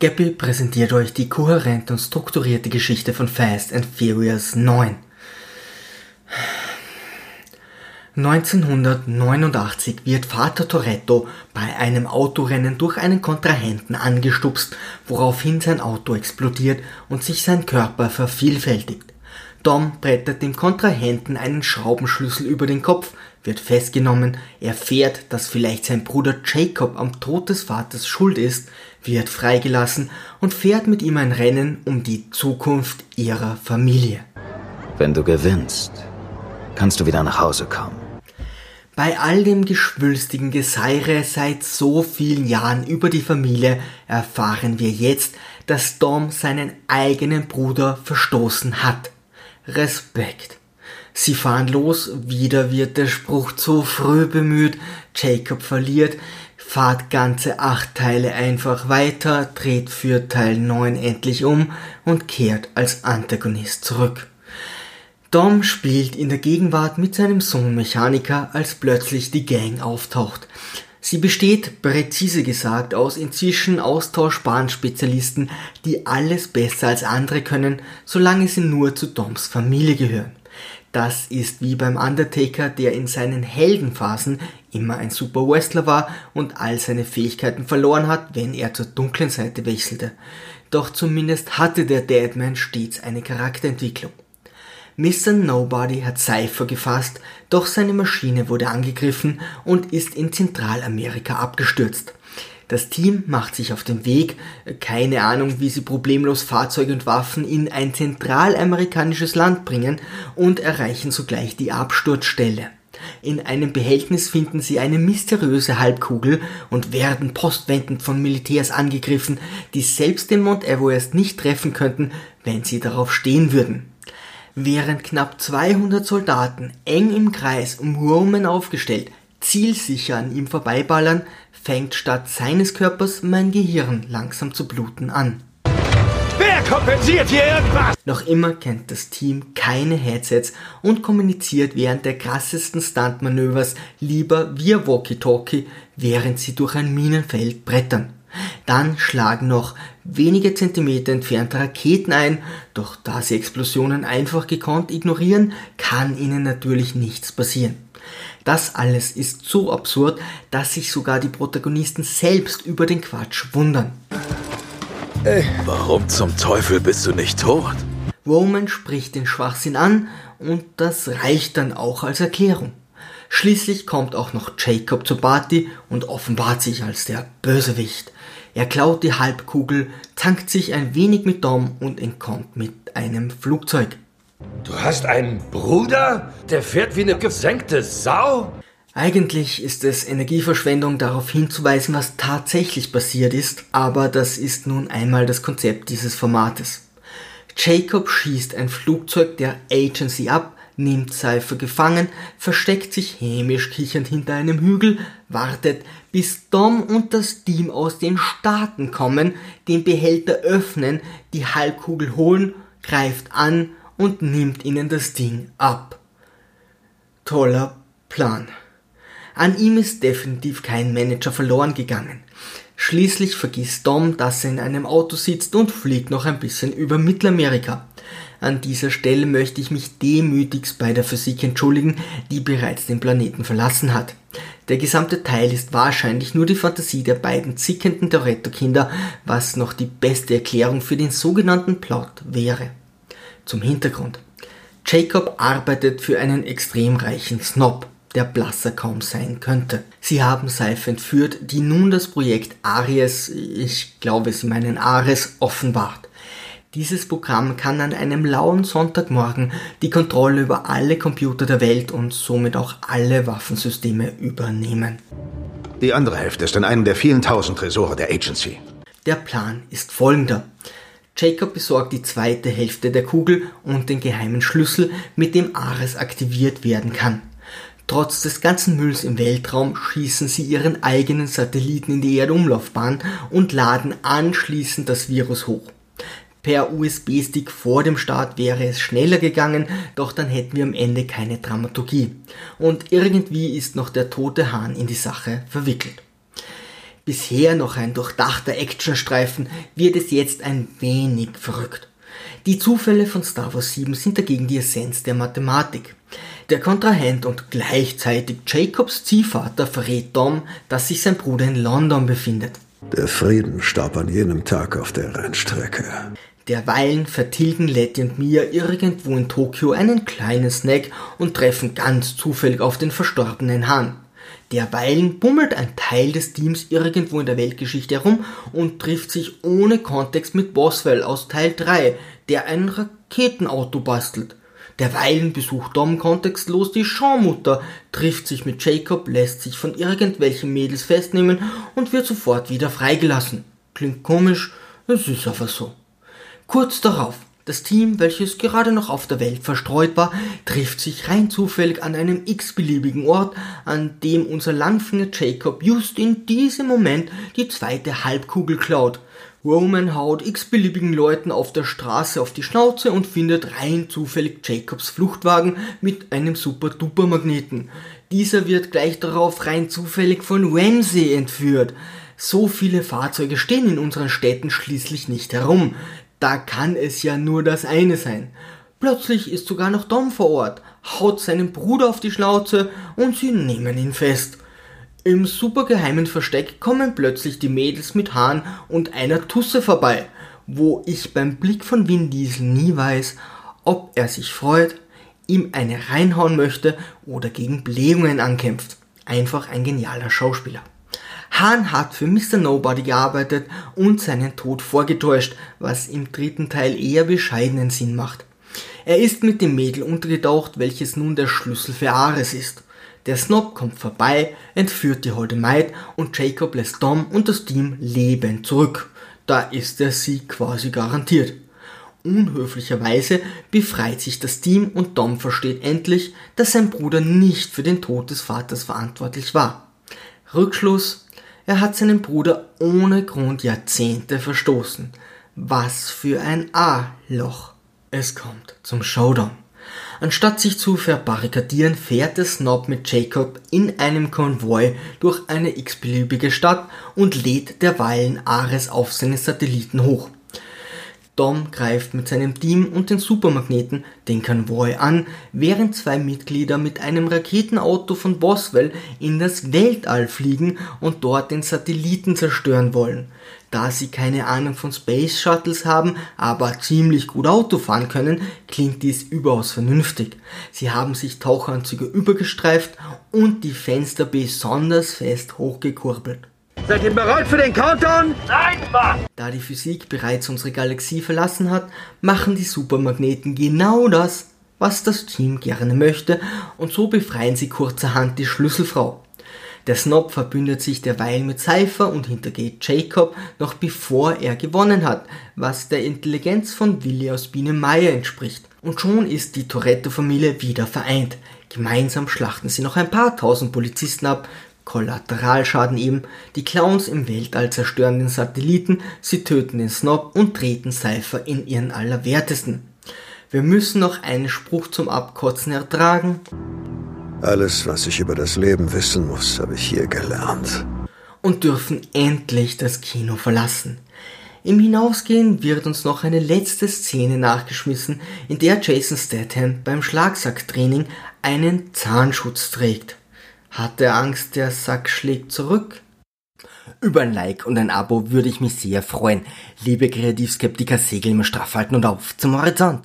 Gappy präsentiert euch die kohärente und strukturierte Geschichte von Fast and Furious 9. 1989 wird Vater Toretto bei einem Autorennen durch einen Kontrahenten angestupst, woraufhin sein Auto explodiert und sich sein Körper vervielfältigt. Dom brettert dem Kontrahenten einen Schraubenschlüssel über den Kopf, wird festgenommen, erfährt, dass vielleicht sein Bruder Jacob am Tod des Vaters schuld ist, wird freigelassen und fährt mit ihm ein Rennen um die Zukunft ihrer Familie. Wenn du gewinnst, kannst du wieder nach Hause kommen. Bei all dem geschwülstigen Geseire seit so vielen Jahren über die Familie erfahren wir jetzt, dass Dom seinen eigenen Bruder verstoßen hat. Respekt. Sie fahren los, wieder wird der Spruch zu früh bemüht, Jacob verliert, fahrt ganze acht Teile einfach weiter, dreht für Teil 9 endlich um und kehrt als Antagonist zurück. Dom spielt in der Gegenwart mit seinem Sohn Mechaniker, als plötzlich die Gang auftaucht. Sie besteht, präzise gesagt, aus inzwischen austauschbaren Spezialisten, die alles besser als andere können, solange sie nur zu Doms Familie gehören. Das ist wie beim Undertaker, der in seinen Heldenphasen immer ein Super Wrestler war und all seine Fähigkeiten verloren hat, wenn er zur dunklen Seite wechselte. Doch zumindest hatte der Deadman stets eine Charakterentwicklung. Mr. Nobody hat Cypher gefasst, doch seine Maschine wurde angegriffen und ist in Zentralamerika abgestürzt. Das Team macht sich auf den Weg, keine Ahnung, wie sie problemlos Fahrzeuge und Waffen in ein zentralamerikanisches Land bringen und erreichen sogleich die Absturzstelle. In einem Behältnis finden sie eine mysteriöse Halbkugel und werden postwendend von Militärs angegriffen, die selbst den Mount Everest nicht treffen könnten, wenn sie darauf stehen würden. Während knapp 200 Soldaten eng im Kreis um Roman aufgestellt zielsicher an ihm vorbeiballern, fängt statt seines Körpers mein Gehirn langsam zu bluten an. Wer kompensiert hier irgendwas? Noch immer kennt das Team keine Headsets und kommuniziert während der krassesten Stuntmanövers lieber via Walkie-Talkie, während sie durch ein Minenfeld brettern. Dann schlagen noch wenige Zentimeter entfernte Raketen ein, doch da sie Explosionen einfach gekonnt ignorieren, kann ihnen natürlich nichts passieren. Das alles ist so absurd, dass sich sogar die Protagonisten selbst über den Quatsch wundern. Ey. Warum zum Teufel bist du nicht tot? Roman spricht den Schwachsinn an und das reicht dann auch als Erklärung. Schließlich kommt auch noch Jacob zur Party und offenbart sich als der Bösewicht. Er klaut die Halbkugel, tankt sich ein wenig mit Dom und entkommt mit einem Flugzeug. Du hast einen Bruder? Der fährt wie eine gesenkte Sau? Eigentlich ist es Energieverschwendung darauf hinzuweisen, was tatsächlich passiert ist, aber das ist nun einmal das Konzept dieses Formates. Jacob schießt ein Flugzeug der Agency ab, nimmt Cypher gefangen, versteckt sich hämisch kichernd hinter einem Hügel, wartet, bis Dom und das Team aus den Staaten kommen, den Behälter öffnen, die Halbkugel holen, greift an und nimmt ihnen das Ding ab. Toller Plan. An ihm ist definitiv kein Manager verloren gegangen. Schließlich vergisst Dom, dass er in einem Auto sitzt und fliegt noch ein bisschen über Mittelamerika. An dieser Stelle möchte ich mich demütigst bei der Physik entschuldigen, die bereits den Planeten verlassen hat. Der gesamte Teil ist wahrscheinlich nur die Fantasie der beiden zickenden Toretto-Kinder, was noch die beste Erklärung für den sogenannten Plot wäre. Zum Hintergrund. Jacob arbeitet für einen extrem reichen Snob, der blasser kaum sein könnte. Sie haben Seife entführt, die nun das Projekt Aries, ich glaube sie meinen Ares, offenbart. Dieses Programm kann an einem lauen Sonntagmorgen die Kontrolle über alle Computer der Welt und somit auch alle Waffensysteme übernehmen. Die andere Hälfte ist in einem der vielen tausend Tresore der Agency. Der Plan ist folgender. Jacob besorgt die zweite Hälfte der Kugel und den geheimen Schlüssel, mit dem Ares aktiviert werden kann. Trotz des ganzen Mülls im Weltraum schießen sie ihren eigenen Satelliten in die Erdumlaufbahn und laden anschließend das Virus hoch. Per USB-Stick vor dem Start wäre es schneller gegangen, doch dann hätten wir am Ende keine Dramaturgie. Und irgendwie ist noch der tote Hahn in die Sache verwickelt. Bisher noch ein durchdachter Actionstreifen wird es jetzt ein wenig verrückt. Die Zufälle von Star Wars 7 sind dagegen die Essenz der Mathematik. Der Kontrahent und gleichzeitig Jacobs Ziehvater verrät Dom, dass sich sein Bruder in London befindet. Der Frieden starb an jenem Tag auf der Rennstrecke. Derweilen vertilgen Letty und Mia irgendwo in Tokio einen kleinen Snack und treffen ganz zufällig auf den verstorbenen Han. Derweilen bummelt ein Teil des Teams irgendwo in der Weltgeschichte herum und trifft sich ohne Kontext mit Boswell aus Teil 3, der ein Raketenauto bastelt. Derweilen besucht Dom kontextlos die Schaumutter, trifft sich mit Jacob, lässt sich von irgendwelchen Mädels festnehmen und wird sofort wieder freigelassen. Klingt komisch, es ist aber so. Kurz darauf, das Team, welches gerade noch auf der Welt verstreut war, trifft sich rein zufällig an einem x-beliebigen Ort, an dem unser Langfinger Jacob just in diesem Moment die zweite Halbkugel klaut. Roman haut x-beliebigen Leuten auf der Straße auf die Schnauze und findet rein zufällig Jacobs Fluchtwagen mit einem super-duper-Magneten. Dieser wird gleich darauf rein zufällig von Ramsey entführt. So viele Fahrzeuge stehen in unseren Städten schließlich nicht herum. Da kann es ja nur das eine sein. Plötzlich ist sogar noch Dom vor Ort, haut seinen Bruder auf die Schnauze und sie nehmen ihn fest. Im supergeheimen Versteck kommen plötzlich die Mädels mit Hahn und einer Tusse vorbei, wo ich beim Blick von Vin Diesel nie weiß, ob er sich freut, ihm eine reinhauen möchte oder gegen Blähungen ankämpft. Einfach ein genialer Schauspieler. Hahn hat für Mr. Nobody gearbeitet und seinen Tod vorgetäuscht, was im dritten Teil eher bescheidenen Sinn macht. Er ist mit dem Mädel untergetaucht, welches nun der Schlüssel für Ares ist. Der Snob kommt vorbei, entführt die holde Maid und Jacob lässt Dom und das Team lebend zurück. Da ist der Sieg quasi garantiert. Unhöflicherweise befreit sich das Team und Dom versteht endlich, dass sein Bruder nicht für den Tod des Vaters verantwortlich war. Rückschluss, er hat seinen Bruder ohne Grund Jahrzehnte verstoßen. Was für ein A-Loch. Es kommt zum Showdown. Anstatt sich zu verbarrikadieren, fährt der Snob mit Jacob in einem Konvoi durch eine x-beliebige Stadt und lädt derweilen Ares auf seine Satelliten hoch. Dom greift mit seinem Team und den Supermagneten den Konvoi an, während zwei Mitglieder mit einem Raketenauto von Boswell in das Weltall fliegen und dort den Satelliten zerstören wollen. Da sie keine Ahnung von Space Shuttles haben, aber ziemlich gut Auto fahren können, klingt dies überaus vernünftig. Sie haben sich Tauchanzüge übergestreift und die Fenster besonders fest hochgekurbelt. Seid ihr bereit für den Countdown? Nein, Mann! Da die Physik bereits unsere Galaxie verlassen hat, machen die Supermagneten genau das, was das Team gerne möchte, und so befreien sie kurzerhand die Schlüsselfrau. Der Snob verbündet sich derweil mit Cypher und hintergeht Jacob noch bevor er gewonnen hat, was der Intelligenz von Willi aus Biene Meier entspricht. Und schon ist die Toretto-Familie wieder vereint. Gemeinsam schlachten sie noch ein paar tausend Polizisten ab, Kollateralschaden eben. Die Clowns im Weltall zerstören den Satelliten, sie töten den Snob und treten Cypher in ihren Allerwertesten. Wir müssen noch einen Spruch zum Abkotzen ertragen. Alles, was ich über das Leben wissen muss, habe ich hier gelernt. Und dürfen endlich das Kino verlassen. Im Hinausgehen wird uns noch eine letzte Szene nachgeschmissen, in der Jason Statham beim Schlagsacktraining einen Zahnschutz trägt. Hat er Angst, der Sack schlägt zurück? Über ein Like und ein Abo würde ich mich sehr freuen. Liebe Kreativskeptiker, Segel immer straff halten und auf zum Horizont.